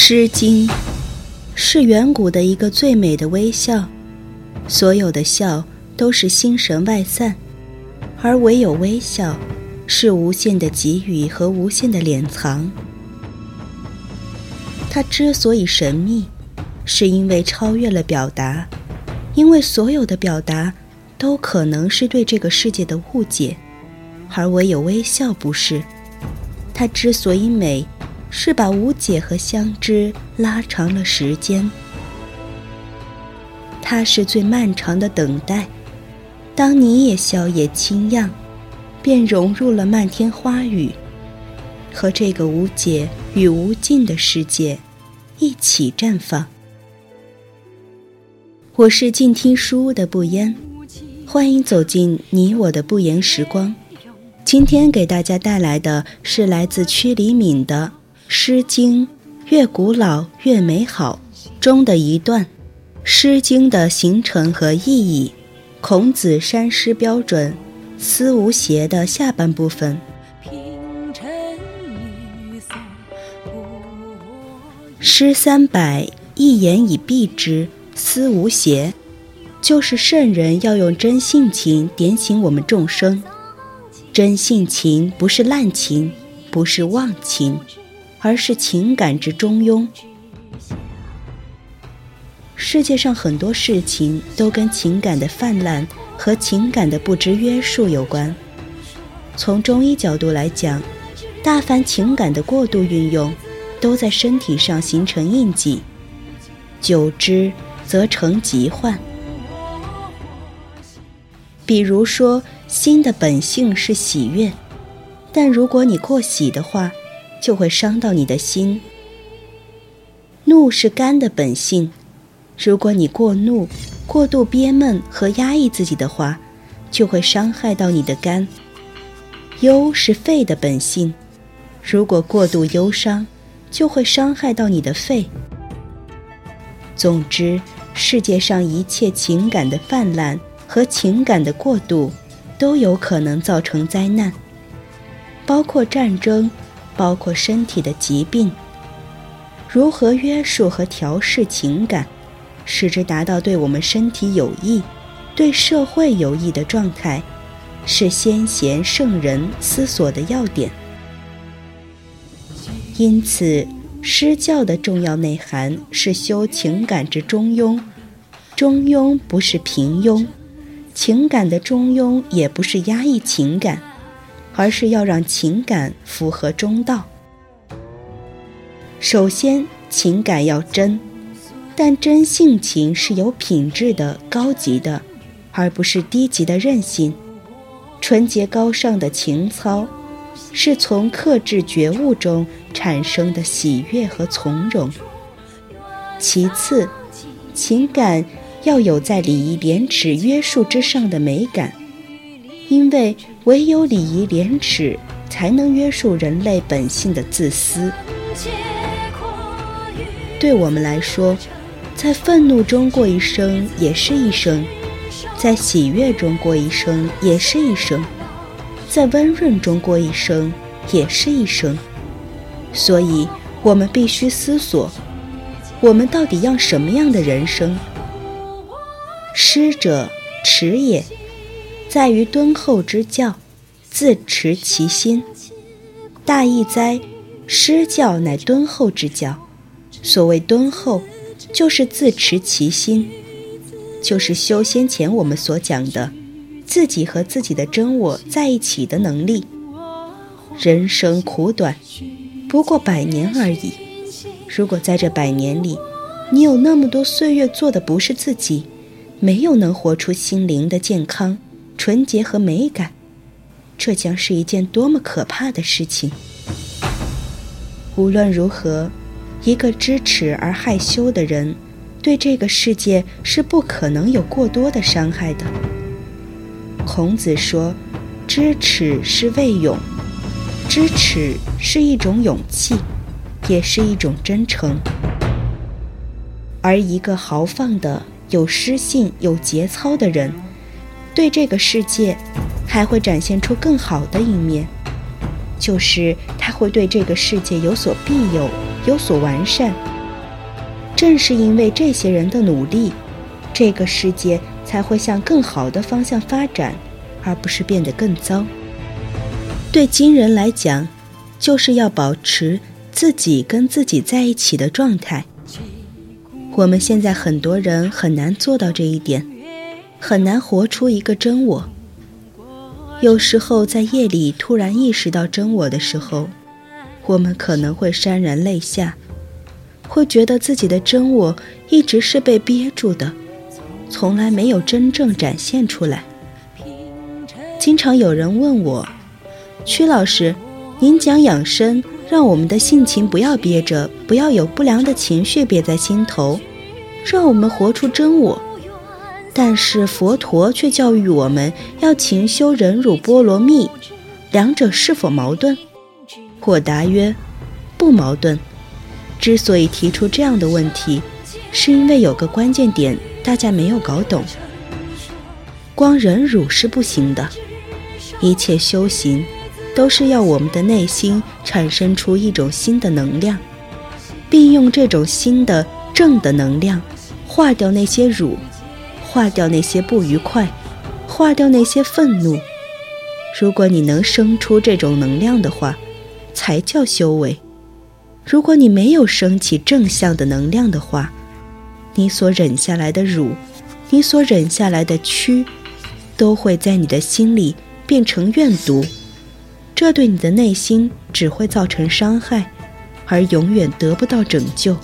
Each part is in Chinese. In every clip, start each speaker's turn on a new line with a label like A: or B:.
A: 诗经是远古的一个最美的微笑，所有的笑都是心神外散，而唯有微笑是无限的给予和无限的敛藏。它之所以神秘，是因为超越了表达，因为所有的表达都可能是对这个世界的误解，而唯有微笑不是。它之所以美。是把无解和相知拉长了时间，它是最漫长的等待。当你也笑也清漾，便融入了漫天花雨，和这个无解与无尽的世界一起绽放。我是静听书屋的不言，欢迎走进你我的不言时光。今天给大家带来的是来自屈黎敏的。《诗经》越古老越美好中的一段，《诗经》的形成和意义，孔子山诗标准，思无邪的下半部分。诗三百，一言以蔽之，思无邪，就是圣人要用真性情点醒我们众生。真性情不是滥情，不是忘情。而是情感之中庸。世界上很多事情都跟情感的泛滥和情感的不知约束有关。从中医角度来讲，大凡情感的过度运用，都在身体上形成印记，久之则成疾患。比如说，心的本性是喜悦，但如果你过喜的话，就会伤到你的心。怒是肝的本性，如果你过怒、过度憋闷和压抑自己的话，就会伤害到你的肝。忧是肺的本性，如果过度忧伤，就会伤害到你的肺。总之，世界上一切情感的泛滥和情感的过度，都有可能造成灾难，包括战争。包括身体的疾病，如何约束和调试情感，使之达到对我们身体有益、对社会有益的状态，是先贤圣人思索的要点。因此，施教的重要内涵是修情感之中庸。中庸不是平庸，情感的中庸也不是压抑情感。而是要让情感符合中道。首先，情感要真，但真性情是有品质的、高级的，而不是低级的任性。纯洁高尚的情操，是从克制觉悟中产生的喜悦和从容。其次，情感要有在礼仪廉耻约束之上的美感。因为唯有礼仪廉耻，才能约束人类本性的自私。对我们来说，在愤怒中过一生也是一生，在喜悦中过一生也是一生，在温润中过一生也是一生。所以，我们必须思索：我们到底要什么样的人生？失者，耻也。在于敦厚之教，自持其心。大义哉，师教乃敦厚之教。所谓敦厚，就是自持其心，就是修先前我们所讲的，自己和自己的真我在一起的能力。人生苦短，不过百年而已。如果在这百年里，你有那么多岁月做的不是自己，没有能活出心灵的健康。纯洁和美感，这将是一件多么可怕的事情！无论如何，一个知耻而害羞的人，对这个世界是不可能有过多的伤害的。孔子说：“知耻是为勇，知耻是一种勇气，也是一种真诚。”而一个豪放的、有诗性、有节操的人。对这个世界，还会展现出更好的一面，就是他会对这个世界有所庇佑，有所完善。正是因为这些人的努力，这个世界才会向更好的方向发展，而不是变得更糟。对今人来讲，就是要保持自己跟自己在一起的状态。我们现在很多人很难做到这一点，很难活出一个真我。有时候在夜里突然意识到真我的时候，我们可能会潸然泪下，会觉得自己的真我一直是被憋住的，从来没有真正展现出来。经常有人问我，曲老师，您讲养生，让我们的性情不要憋着，不要有不良的情绪憋在心头，让我们活出真我。但是佛陀却教育我们要勤修忍辱波罗蜜，两者是否矛盾？我答曰：不矛盾。之所以提出这样的问题，是因为有个关键点大家没有搞懂。光忍辱是不行的，一切修行都是要我们的内心产生出一种新的能量，并用这种新的正的能量化掉那些辱。化掉那些不愉快，化掉那些愤怒。如果你能生出这种能量的话，才叫修为。如果你没有升起正向的能量的话，你所忍下来的辱，你所忍下来的屈，都会在你的心里变成怨毒。这对你的内心只会造成伤害，而永远得不到拯救，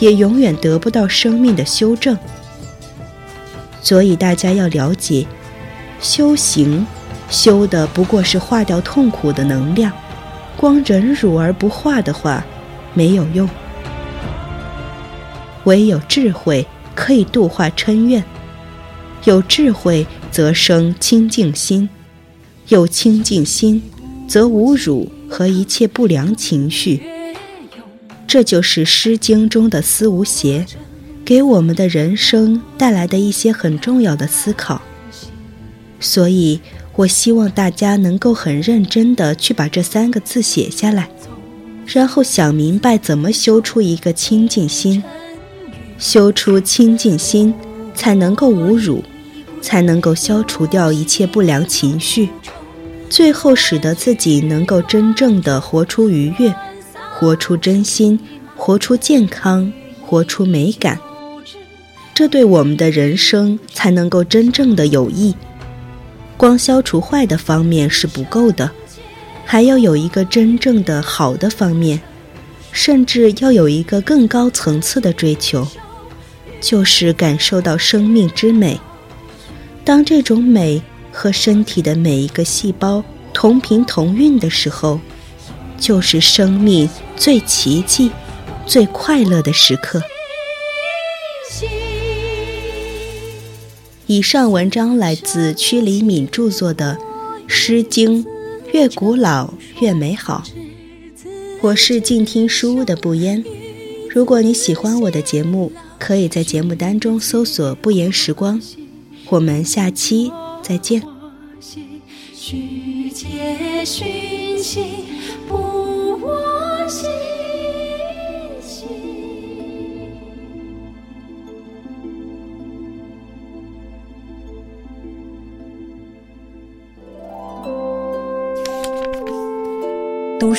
A: 也永远得不到生命的修正。所以大家要了解，修行修的不过是化掉痛苦的能量，光忍辱而不化的话，没有用。唯有智慧可以度化嗔怨，有智慧则生清净心，有清净心则无辱和一切不良情绪。这就是《诗经》中的思无邪。给我们的人生带来的一些很重要的思考，所以我希望大家能够很认真的去把这三个字写下来，然后想明白怎么修出一个清净心，修出清净心才能够无辱，才能够消除掉一切不良情绪，最后使得自己能够真正的活出愉悦，活出真心，活出健康，活出美感。这对我们的人生才能够真正的有益。光消除坏的方面是不够的，还要有一个真正的好的方面，甚至要有一个更高层次的追求，就是感受到生命之美。当这种美和身体的每一个细胞同频同韵的时候，就是生命最奇迹、最快乐的时刻。以上文章来自屈黎敏著作的《诗经》，越古老越美好。我是静听书屋的不言。如果你喜欢我的节目，可以在节目单中搜索“不言时光”。我们下期再见。